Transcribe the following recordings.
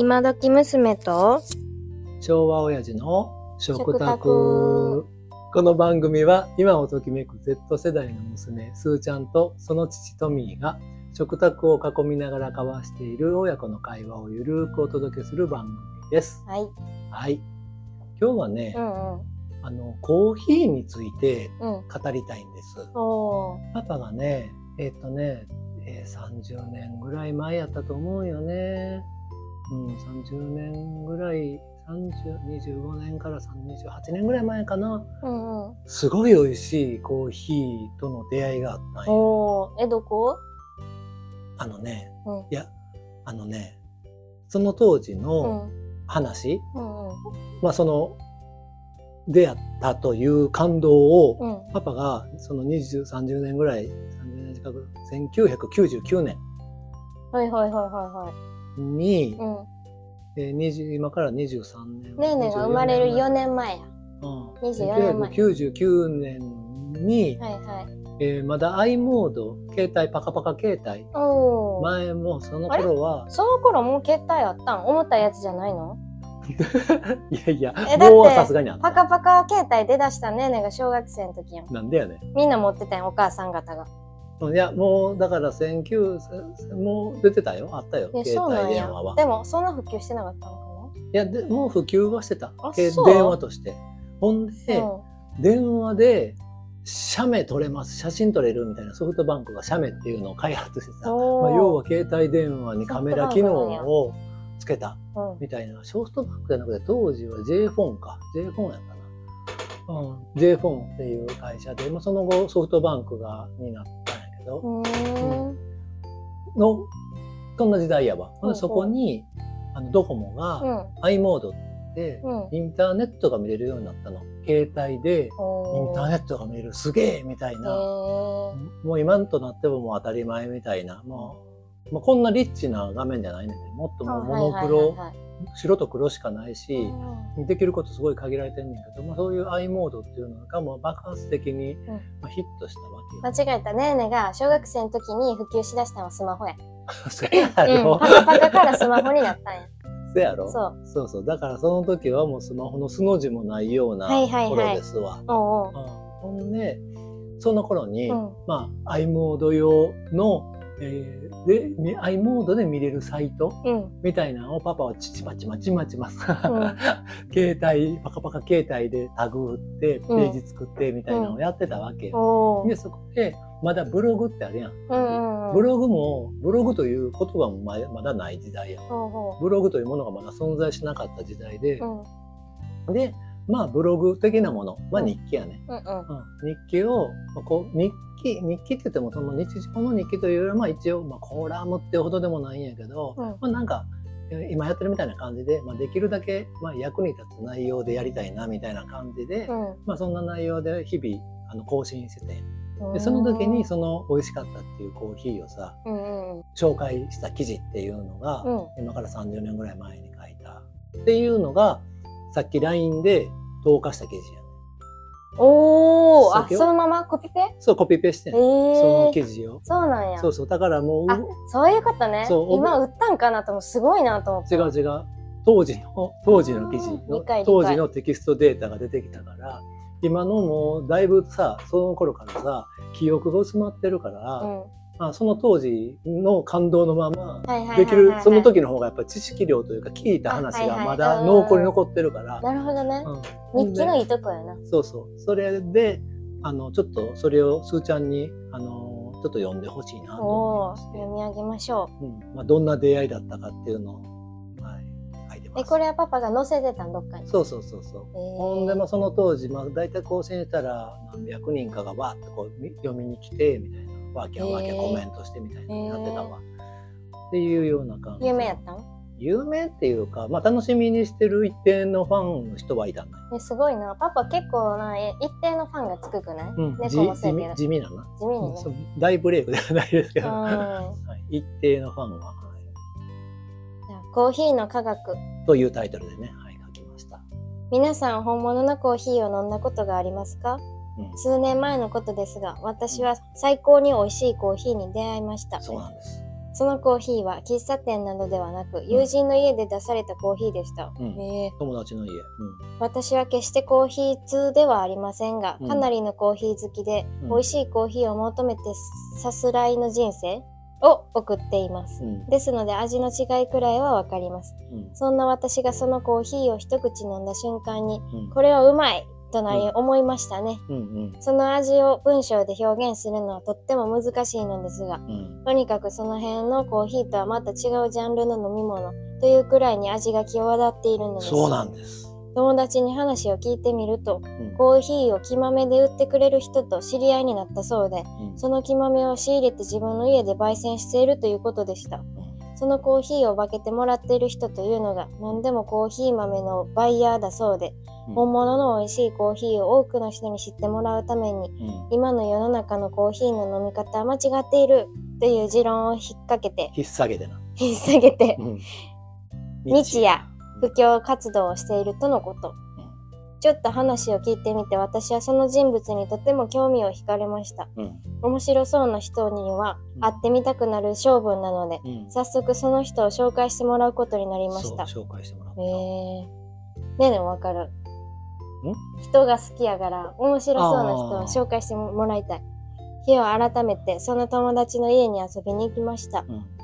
今時娘と昭和親父の食食卓卓この番組は今をときめく Z 世代の娘すーちゃんとその父トミーが食卓を囲みながら交わしている親子の会話をゆるーくお届けする番組です。はいはい。今日はね、うんうんあのコーヒーについてうん語りたいんです。おーパパがね、えっ、とね、えー30年ぐらい前やったと思うよね。うん、30年ぐらい、30、25年から28年ぐらい前かな。うんうん。すごい美味しいコーヒーとの出会いがあったんよ。えどこ？あのね、うん。いや、あのね、その当時うのん。話、うんうん。まあその、出会ったという感動を、うん。パパがその20、30年ぐらい、30年近く、1999年。はいはいはいはにい、はいうんえー20今から23年。ねえねえが生まれる4年前や。うん、24年前。1999年に、はいはい。えーまだ i モード、携帯、パカパカ携帯。前もその頃は、その頃もう携帯あったん？重たいやつじゃないの？いやいや。もうはさすがにあった。パカパカ携帯出だしたねえねえが小学生の時やん。なんでやねみんな持ってたんお母さん方が。ん。いや、もう、だから、1900、もう出てたよ。あったよ。え携帯電話は。でもそんな普及してなかったのかいや、でもう普及はしてた電話として。ほんで、な電話で、写メ撮れます。写真撮れるみたいなソフトバンクが写メっていうのを開発してさ。おーまあ、要は携帯電話にカメラ機能をつけたうんみたいな。ソフトバンクじゃなくて、当時は J フォンか。J フォンやったな。うん。J フォンっていう会社で、まあ、その後ソフトバンクが、になったうー。ん。の、そんな時代やわ。うほうでそこに、あの、ドコモが、うん。i モードって、うん。インターネットが見れるようになったの。携帯で、インターネットが見れる、すげえみたいな。もう今となってももう当たり前みたいな。もう、まあ、こんなリッチな画面じゃないねもっともうモノクロ、白と黒しかないし、できることすごい限られてんねんけど、まあ、そういう i モードっていうのがもう爆発的に、まあ、ヒットしたわけよ。間違えたねえねが小学生の時に普及しだしたのはスマホ や。そうやうん、ろ、パカパカからスマホになったんや。そうやろそう。そうそう。だからその時はもうスマホの素の字もないようなはいはいはい頃ですわ。ほんで、その頃に、うんまあ、i モード用の、えーで、み i モードで見れるサイトうん。みたいなのをパパはチチマチマチマチマ、ん。携帯、パカパカ携帯でタグ打って、ページ作ってみたいなのをやってたわけうで、そこで、まだブログってあるやん。うんうんブログも、ブログという言葉もままだない時代やうほブログというものがまだ存在しなかった時代で、ううん。で、まあブログ的なもの、まあ日記やね。うんうん。うん、日記を、まあこう日記、日記って言ってもその日常の日記というよりは、まあ一応、まあコラムってほどでもないんやけど、うん。まあなんか、え今やってるみたいな感じで、まあできるだけ、まあ役に立つ内容でやりたいなみたいな感じで、まあそんな内容で日々、あの更新してて、うん。でその時にその美味しかったっていうコーヒーをさ、うんうん。うん紹介した記事っていうのが、うん。今から30年ぐらい前に書いた。っていうのがさっき LINE で投下した記事やねおおあそのままコピペ？そうコピペしてん、えー、その記事を。そうなんや。そうそうだからもうあそういうことね。今売ったんかなと思うすごいなと思って。違う違う。当時の当時の記事の当時のテキストデータが出てきたから今のもうだいぶさその頃からさ記憶が薄まってるから、うんまあ、その当時の感動のままできるその時の方がやっぱ知識量というか聞いた話がまだ濃厚に残ってるから、なるほどね。うん。日記のいいとこやなそうそう。それで、あの、ちょっとそれをすーちゃんに、あの、ちょっと読んでほしいなと思いま読み上げましょう。ん。まあ、どんな出会いだったかっていうのを、はい、書いてます。うえこれはパパが載せてたんどっかに？そうそうそうそう。えー。ほんで、まあ、その当時、まあ、大体更新したら何百人かがわーっとこうみ読みに来て、みたいな、わけわけコメントしてみたいなのやってたわ。っていうような感じ。有名やったん？有名っていうか、まあ、楽しみにしてる一定のファンの人はいたんだよ。ねすごいな。パパ結構なえ一定のファンがつくくない、うん、猫そうやけど。地味なな。地味にね。そう大ブレイクではないですけど、うん。はい、一定のファンは、はい。じゃあコーヒーの科学。というタイトルでね、はい、書きました。皆さん本物のコーヒーを飲んだことがありますか？うん、数年前のことですが私は最高に美味しいコーヒーに出会いましたそうなんです。そのコーヒーは喫茶店などではなく、友人の家で出されたコーヒーでした。うんへえ友達の家。私は決してコーヒー通ではありませんが、うんかなりのコーヒー好きで、うん美味しいコーヒーを求めてさすらいの人生を送っています。うん。ですので味の違いくらいはわかります。うん。そんな私がそのコーヒーを一口飲んだ瞬間に、うん。これはうまいとなりうん思いましたね。うん。うん。その味を文章で表現するのはとっても難しいのですが、うん。とにかくその辺のコーヒーとはまた違うジャンルの飲み物というくらいに味が際立っているのです。そうなんです。友達に話を聞いてみると、うん。コーヒーを木豆で売ってくれる人と知り合いになったそうで、うんその木豆を仕入れて自分の家で焙煎しているということでした。そのコーヒーを分けてもらっている人というのが何でもコーヒー豆のバイヤーだそうで、うん本物の美味しいコーヒーを多くの人に知ってもらうためにうん。今の世の中のコーヒーの飲み方は間違っているという持論を引っ掛けて引っ提げてな。引っ提げてうん。日夜布教活動をしているとのこと。ちょっと話を聞いてみて私はその人物にとても興味を惹かれました。うん。面白そうな人にはうん会ってみたくなる性分なので、うん。早速その人を紹介してもらうことになりました。紹介してもらった。へえー。ねえねえわかる。人が好きやから面白そうな人を紹介してもらいたい。日を改めてその友達の家に遊びに行きました。うん。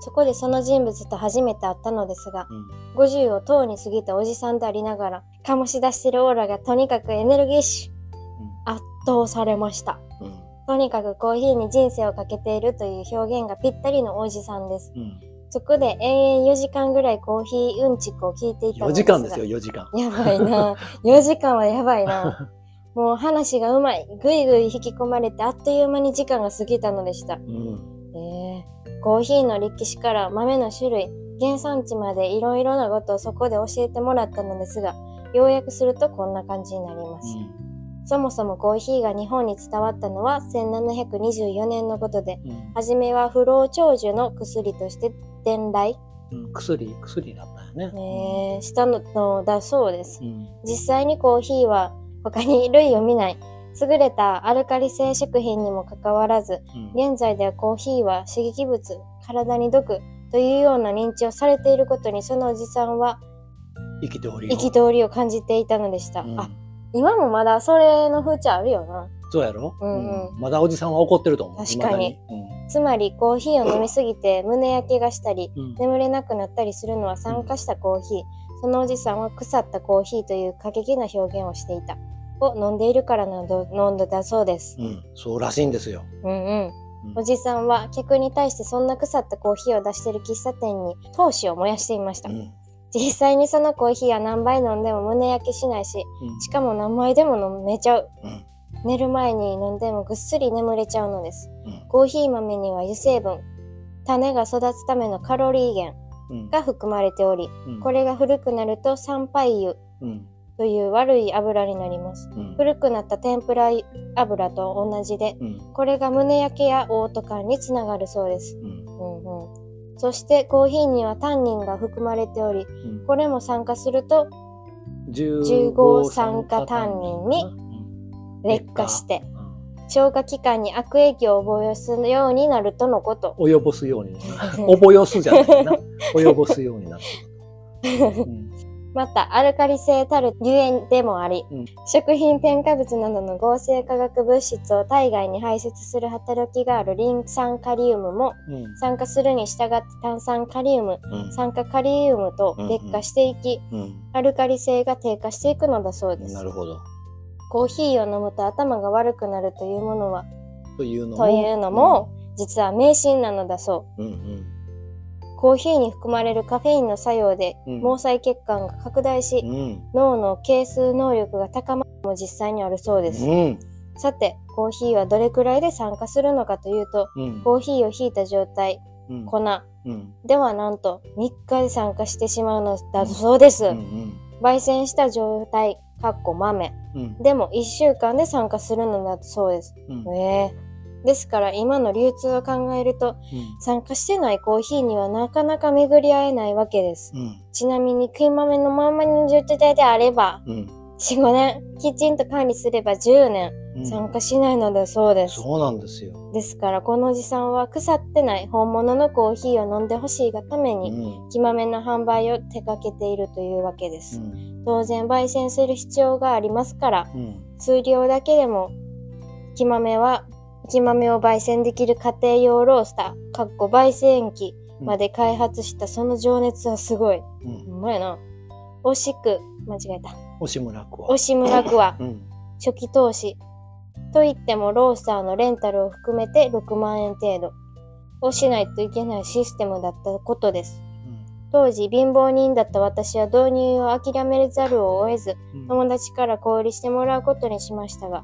そこでその人物と初めて会ったのですが、うん。50をとうに過ぎたおじさんでありながら、醸し出してるオーラがとにかくエネルギッシュ。圧倒されました。うん。とにかくコーヒーに人生をかけているという表現がぴったりのおじさんです。うん。そこで延々4時間ぐらいコーヒーうんちくを聞いていたの4ですが。時間ですよ、4時間。やばいな。4時間はやばいな。もう話がうまい。ぐいぐい引き込まれてあっという間に時間が過ぎたのでした。うん。えーコーヒーの歴史から豆の種類、原産地までいろいろなことをそこで教えてもらったのですが、要約するとこんな感じになります。そもそもコーヒーが日本に伝わったのは1724年のことで、うん。初めは不老長寿の薬として伝来、うん。薬、薬だったよね。えーしたのだそうです。うん。実際にコーヒーは他に類を見ない優れたアルカリ性食品にもかかわらずうん。現在ではコーヒーは刺激物体に毒というような認知をされていることにそのおじさんは憤りを感じていたのでした、うん。あ今もまだそれの風潮あるよな。そうやろ？うんうん。まだおじさんは怒ってると思う。確かに。未だつまりコーヒーを飲みすぎて胸焼けがしたりうん。うん。眠れなくなったりするのは酸化したコーヒー。そのおじさんは腐ったコーヒーという過激な表現をしていたを飲んでいるからなど飲んだだそうですうん。そうらしいんですよ。うんうんうんおじさんは客に対してそんな腐ったコーヒーを出している喫茶店に闘志を燃やしていました、うん。実際にそのコーヒーは何杯飲んでも胸焼けしないしうんしかも何杯でも飲めちゃううん。寝る前に飲んでもぐっすり眠れちゃうのですうん。コーヒー豆には油成分種が育つためのカロリー源うん。が含まれておりうんこれが古くなると酸杯油うん。という悪い油になりますうん。古くなった天ぷら油と同じでうん。これが胸焼けや嘔吐感につながるそうですうん。うんうんそしてコーヒーにはタンニンが含まれておりうんこれも酸化すると15酸化タンニンにうん劣化してうん消化器官に悪影響を及ぼすようになるとのこと。及ぼすように な覚すじゃないな。及ぼすようになる。うんまた、アルカリ性たる油塩でもあり、うん食品添加物などの合成化学物質を体外に排泄する働きがあるリン酸カリウムもうん酸化するに従って炭酸カリウム、うん酸化カリウムと劣化していき、うんアルカリ性が低下していくのだそうですな。るほど。コーヒーを飲むと頭が悪くなるというものは、というのも？というのも、実は迷信なのだそう。うんうんコーヒーに含まれるカフェインの作用で、うん。毛細血管が拡大し、うん。脳の係数能力が高まるのも実際にあるそうです。うん。さて、コーヒーはどれくらいで酸化するのかというと、うん。コーヒーをひいた状態、うん。粉うん。ではなんと3日で酸化してしまうのだそうです。うん焙煎した状態、かっこ豆。うん。でも1週間で酸化するのだそうです。うん。ええですから今の流通を考えると、うん酸化してないコーヒーにはなかなか巡り合えないわけです。うんちなみに食い豆のまんまの状態であれば、うん4、5年、きちんと管理すれば10年、うん参加しないのだそうです。そうなんですよ。ですから、このおじさんは腐ってない本物のコーヒーを飲んでほしいがためうん。に、うん。木豆の販売を手掛けているというわけです。当然、焙煎する必要がありますから、うん。数量だけでも木豆は木豆を焙煎できる家庭用ロースターかっこ焙煎機まで開発したその情熱はすごい。うん。ほんまやな。惜しく、間違えた。押村区は。惜村区はうん。初期投資。と言ってもロースターのレンタルを含めて6万円程度。をしないといけないシステムだったことです。当時貧乏人だった私は導入を諦めざるを得ず、うん。友達から小売りしてもらうことにしましたが、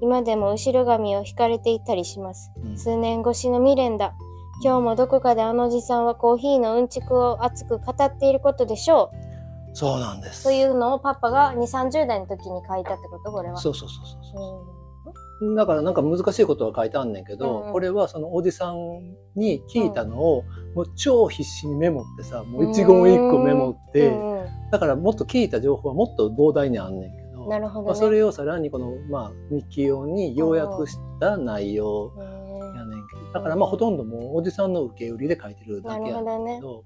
今でも後ろ髪を引かれていたりします。うん数年越しの未練だ。今日もどこかであのおじさんはコーヒーのうんちくを熱く語っていることでしょう。そうなんです。というのをパパが2、30代の時に書いたってことこれは。そうそうそうそうそう。うんだからなんか難しいことは書いてあんねんけど、うんうんこれはそのおじさんに聞いたのを、もう超必死にメモってさ、もう一言一句メモって、だからもっと聞いた情報はもっと膨大にあんねんけど、なるほど、ね。まあ、それをさらにこの、まあ、日記用に要約した内容やねんけど、だからまあほとんどもうおじさんの受け売りで書いてるだなけやねんるほどね。け。ど、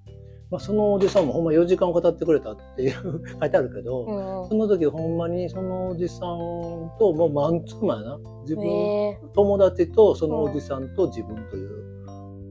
まあ、そのおじさんもほんま4時間語ってくれたっていう 書いてあるけど、うんその時ほんまにそのおじさんともうマンツーマンやな。自うん、分、へ友達とそのおじさんと自分という、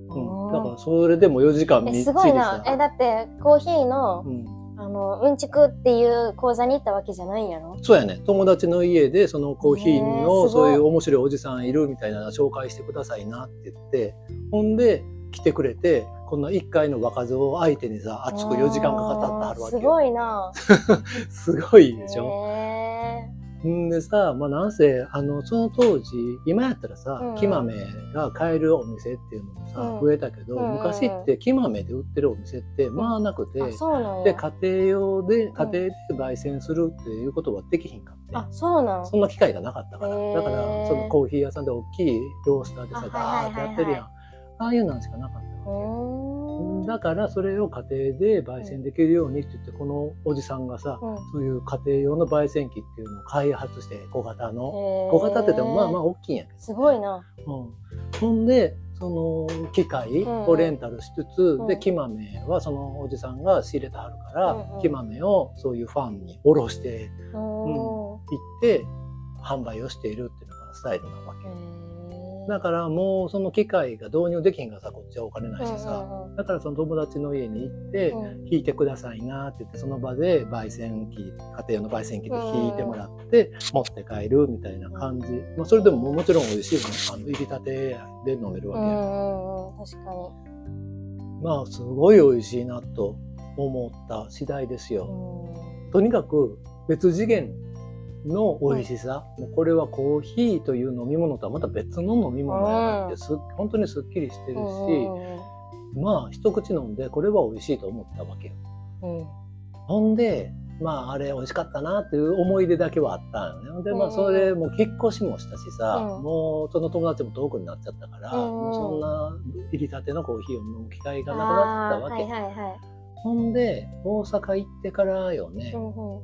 うん。うん。だからそれでも4時間みっちりーえすごいな。え、だってコーヒーの、うん、あの、うんちくっていう講座に行ったわけじゃないんやろ？そうやね。友達の家でそのコーヒーのそういう面白いおじさんいるみたいなの紹介してくださいなって言ってほんで来てくれてこんな1回の若造を相手にさ熱く4時間かかったってあるわけよ。すごいな。すごいでしょ、へんでさ、まあ、なんせあのその当時今やったらさ、うん。木豆が買えるお店っていうのもさ、うん。増えたけど、うん。昔って木豆で売ってるお店ってまあなくて、でや。家庭用で家庭で焙煎するっていうことはできひんかって、あ、そうなん。そんな機会がなかったから、だからそのコーヒー屋さんで大きいロースターでさあガーってやってるやん、ああいうのしかなかったうわけ。ーんだからそれを家庭で焙煎できるようにって言ってこのおじさんがさ、うん。そういう家庭用の焙煎機っていうのを開発して小型の。小型って言ってもまあまあ大きいんやけすごいな。ど、うん、ほんでその機械をレンタルしつつ、うん。で木豆はそのおじさんが仕入れてはるから、うんうん。木豆をそういうファンに卸してうー。ん。行って販売をしているっていうのがスタイルなわけ。だからもうその機械が導入できへんからさこっちはお金ないしさ、だからその友達の家に行って、うん。弾いてくださいなって言ってその場で焙煎機家庭用の焙煎機で弾いてもらって、持って帰るみたいな感じ、まあ、それでももちろん美味しいのあの入りたてで飲めるわけや、うん確かに。まあすごい美味しいなと思った次第ですよ、うん。とにかく別次元の美味しさ、もうこれはコーヒーという飲み物とはまた別の飲み物やなってす、本当にすっきりしてるし、うんまあ一口飲んでこれは美味しいと思ったわけよ。うん。ほんで、まああれ美味しかったなっていう思い出だけはあったんよね。で、まあうんそれもう引っ越しもしたしさ、うん。もうその友達も遠くになっちゃったから、うんもうそんな入りたてのコーヒーを飲む機会がなくなってたわけ。はいはいはい。ほんで、大阪行ってからよね、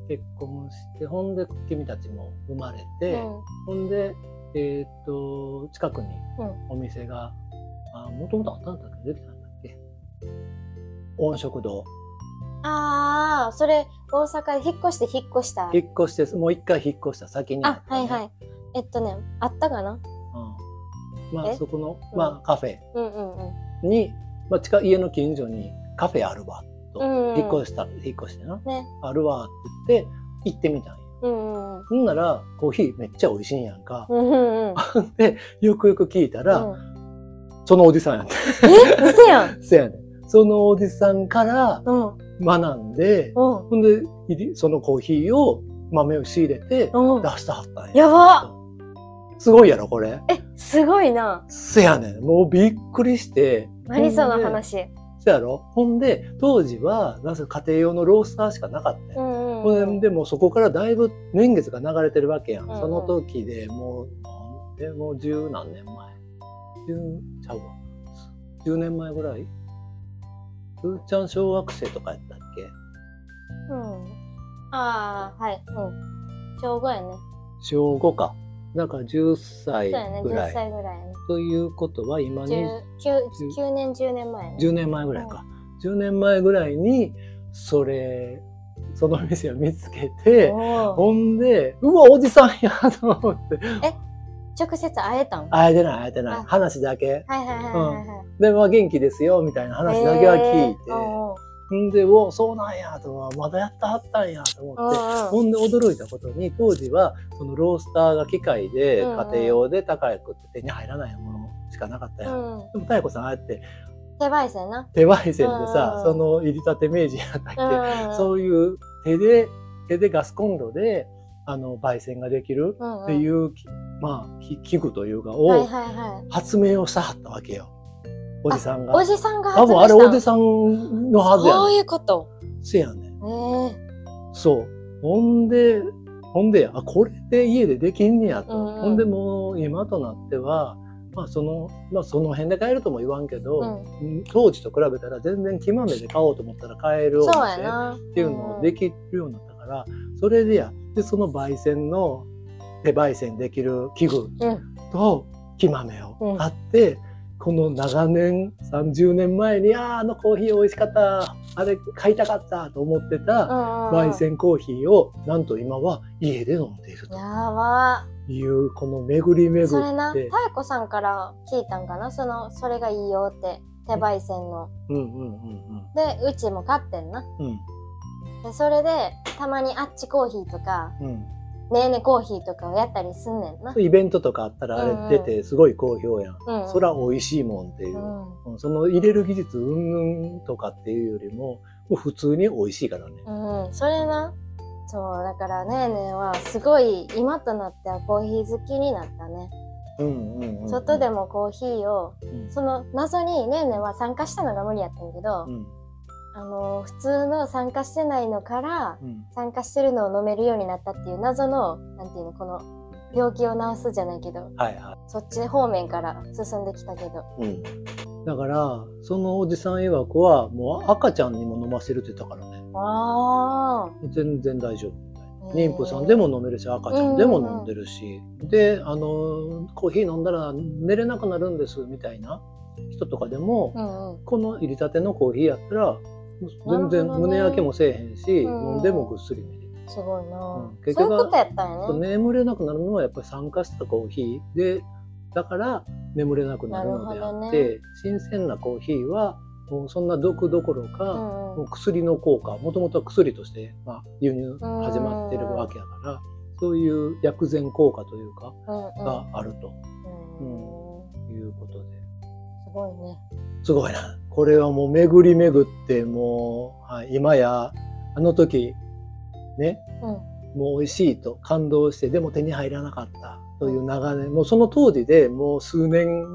結婚して、ほんで君たちも生まれて、うん。ほんで、えーっと、近くにうん。お店が、あ、もともとあったんだっけ？できたんだっけ？温食堂。ああ、それ、大阪で引っ越して引っ越した。引っ越して、もう一回引っ越した。先にね。はいはい。えっとね、あったかな？うん。まあえ？そこの、うん。まあ、カフェ。うんうんうん。に、まあ、近い家の近所にカフェあるわと、引っ越した引っ越してなね。あるわって言って行ってみたんようんうんほんならコーヒーめっちゃ美味しいんやんか、うん。うんうん でよくよく聞いたら、うん。そのおじさんやってえ？嘘やん。せやねんそのおじさんからうん。学んで、うん。ほんでそのコーヒーを豆を仕入れてうん出。したはったんややばすごいやろこれえ、すごいな。せやねんもうびっくりして何その話。そうやろ？ほんで、当時は、なんせ家庭用のロースターしかなかったよ。んほんで、でもそこからだいぶ年月が流れてるわけやん。うんうんその時でもう、でもう十何年前。十、ちゃうわ。十年前ぐらい？ふーちゃん小学生とかやったっけ？うん。ああ、はい。うん。小5やね。小5か。だから10歳そうやね、10ぐらい。歳ぐらい。ということは今に 9, 9年、10年前やね。10年前ぐらいか。10年前ぐらいに、それ、その店を見つけて、ほんで、うわ、おじさんやと思って。直接会えたん？会えてない、会えてないあ。話だけ。はいはいはい。で、まあ元気ですよ、みたいな話だけは聞いて。えーんで、おそうなんやとまだやったはったんやと思って。おほんで驚いたことに、当時は、そのロースターが機械で、うんうん家庭用で高くって手に入らないものしかなかったやん。うんうん。でも、妙子さん、ああやって手焙煎な。手焙煎でさ、うんその入りたて明治やったっけ、うんうん。そういう手で、手でガスコンロで、あの、焙煎ができるうんうんっていう、まあ、き器具というか、はいをはいはい。発明をしたはったわけよ。おじさんが。おじさんが多分あれおじさんのはずやそう。いうこと。せやねそう。ほんで、ほんでや、あ、これで家でできんねやと。ほんでもう今となっては、まあその、まあその辺で買えるとも言わんけど、当時と比べたら全然木豆で買おうと思ったら買えるお店な。っっていうのをできるようになったから、それでや、で、その焙煎の手焙煎できる器具うん。と木豆うんを買って、この長年、30年前に、ああ、あのコーヒー美味しかった、あれ買いたかったと思ってた、焙煎コーヒーをなんと今は家で飲んでいると。やば。いうこの巡り巡それな、って妙子さんから聞いたんかな？その、それがいいよって。手焙煎の。うんうんうん。で、うちも買ってんな。うん。で、それで、たまにあっちコーヒーとか、うんねえねコーヒーとかをやったりすんねんな。イベントとかあったらあれ出てすごい好評やん、うん。そら美味しいもんっていうう、ん。うんその入れる技術うんぬんとかっていうよりももう普通に美味しいからねうん、それな。そう、だからねえねえはすごい今となってはコーヒー好きになったね。うんうんうんうん外でもコーヒーを、うんその謎にねえねえは参加したのが無理やったんやけど、うんあの、普通の参加してないのからうん。参加してるのを飲めるようになったっていう謎の、なんていうの、この病気を治すじゃないけど、はいはそっち方面から進んできたけど。い、うん、だからそのおじさん曰くはもう赤ちゃんにも飲ませるって言ったからね。あ全然大丈夫みたいな。あ。妊婦さんでも飲めるし赤ちゃんでも飲んでるし、であのコーヒー飲んだら寝れなくなるんですみたいな人とかでも、うんうん。この入りたてのコーヒーやったら全然胸焼けもせえへんし、うん。飲んでもぐっすり寝れる、すごいな、うん。結局そうやったね。眠れなくなるのはやっぱり酸化したコーヒーでだから眠れなくなるのであって、なる新鮮なコーヒーはもうそんな毒どころか、うんもう薬の効果もともとは薬として、まあ、輸入始まってるわけやから、そういう薬膳効果というか。があると。うん。いうことで、すごいね。すごいなこれはもう巡り巡ってもう、はい、今やあの時ねうん。もう美味しいと感動してでも手に入らなかったという長年もうその当時でもう数年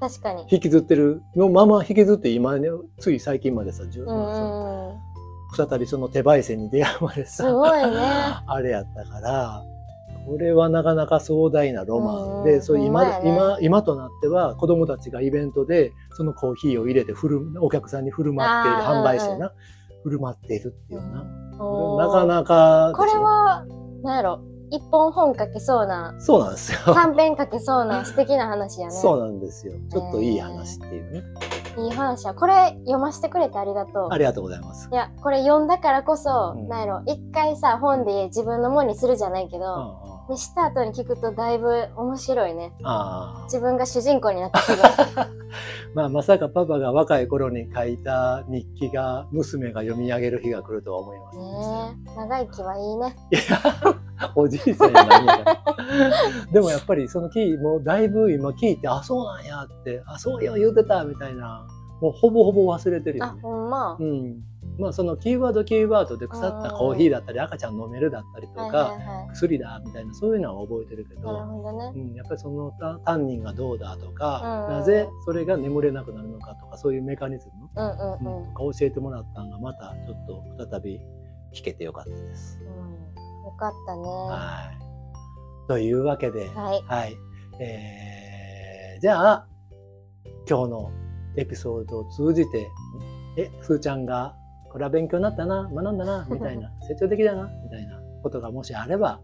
確かに。引きずってるのまま引きずって今ねつい最近までさ、10うんうんうん。再びその手焙煎に出会うまでさすごいね。あれやったからこれはなかなか壮大なロマンうんでそう今,、ね。今今となっては子供たちがイベントでそのコーヒーを入れて振るお客さんに振る舞っている販売してな、振る舞っているっていうな、なかなかこれは、なんやろ、一本本書けそうな、そうなんですよ。短編書けそうな素敵な話やね。そうなんですよ。ちょっといい話っていうね、いい話や。これ読ませてくれてありがとう。ありがとうございます。いや、これ読んだからこそ、うん。なんやろ、一回さ、本で自分のものにするじゃないけうんど、うんにした後に聞くとだいぶ面白いね。ああ自分が主人公になった気分。まあまさかパパが若い頃に書いた日記が娘が読み上げる日が来るとは思いませんでしたよねえ、長生きはいいね。いや、おじいさんやないんやから。でもやっぱりそのキー、もうだいぶ今聞いて、あ、そうなんやって、あ、そうよ言うてたみたいな、もうほぼほぼ忘れてるよあ、ね。ほんま。うん。まあそのキーワードキーワードで腐ったコーヒーだったり赤ちゃん飲めるだったりとはいか、薬だみたいなそういうのは覚えてるけい。なるど、ほどねう。ん、やっぱりそのタタンニンがどうだとか、うんなぜそれが眠れなくなるのかとかそういうメカニズム、うん。とか教えてもらったのがまたちょっと再び聞けてよかったです。うんよかったね。ははい。というわけで、い。はい。えー、じゃあ、今日のエピソードを通じて、え、すーちゃんが、これは勉強になったな、学んだな、みたいな、成長的だな、みたいなことがもしあれば、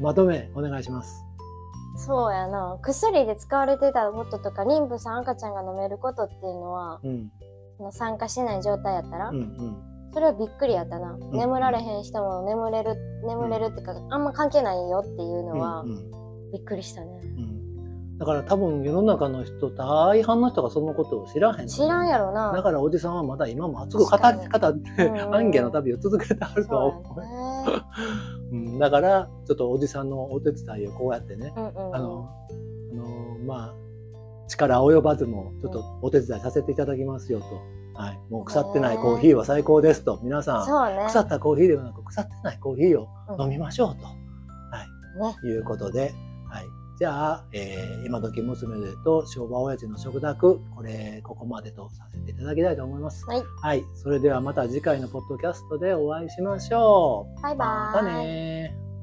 まとめお願いします。そうやな。薬で使われてたこととか妊婦さん赤ちゃんが飲めることっていうのは、うん。参加してない状態やったら、うんうん。それはびっくりやったな、眠られへん人も眠れる眠れるっていうかあんま関係ないよっていうのは、うんうん。びっくりしたね。うんだから多分世の中の人大半の人がそのことを知らへん知らんやろな。だからおじさんはまだ今も熱く語り語ってうん。うんアンゲの旅を続けてあると思う。うん、だからちょっとおじさんのお手伝いをこうやってね、うんうん。うんあのあのまあ力及ばずもちょっとお手伝いさせていただきますよと、はい、もう腐ってないコーヒーは最高ですと。皆さんね。腐ったコーヒーではなく腐ってないコーヒーをうん飲みましょうと、ねはい、いうことで、はい、じゃあ、えー今時娘と昭和親父の食卓これここまでとさせていただきたいと思います。はいはい、それではまた次回のポッドキャストでお会いしましょう。バイバーイまたねー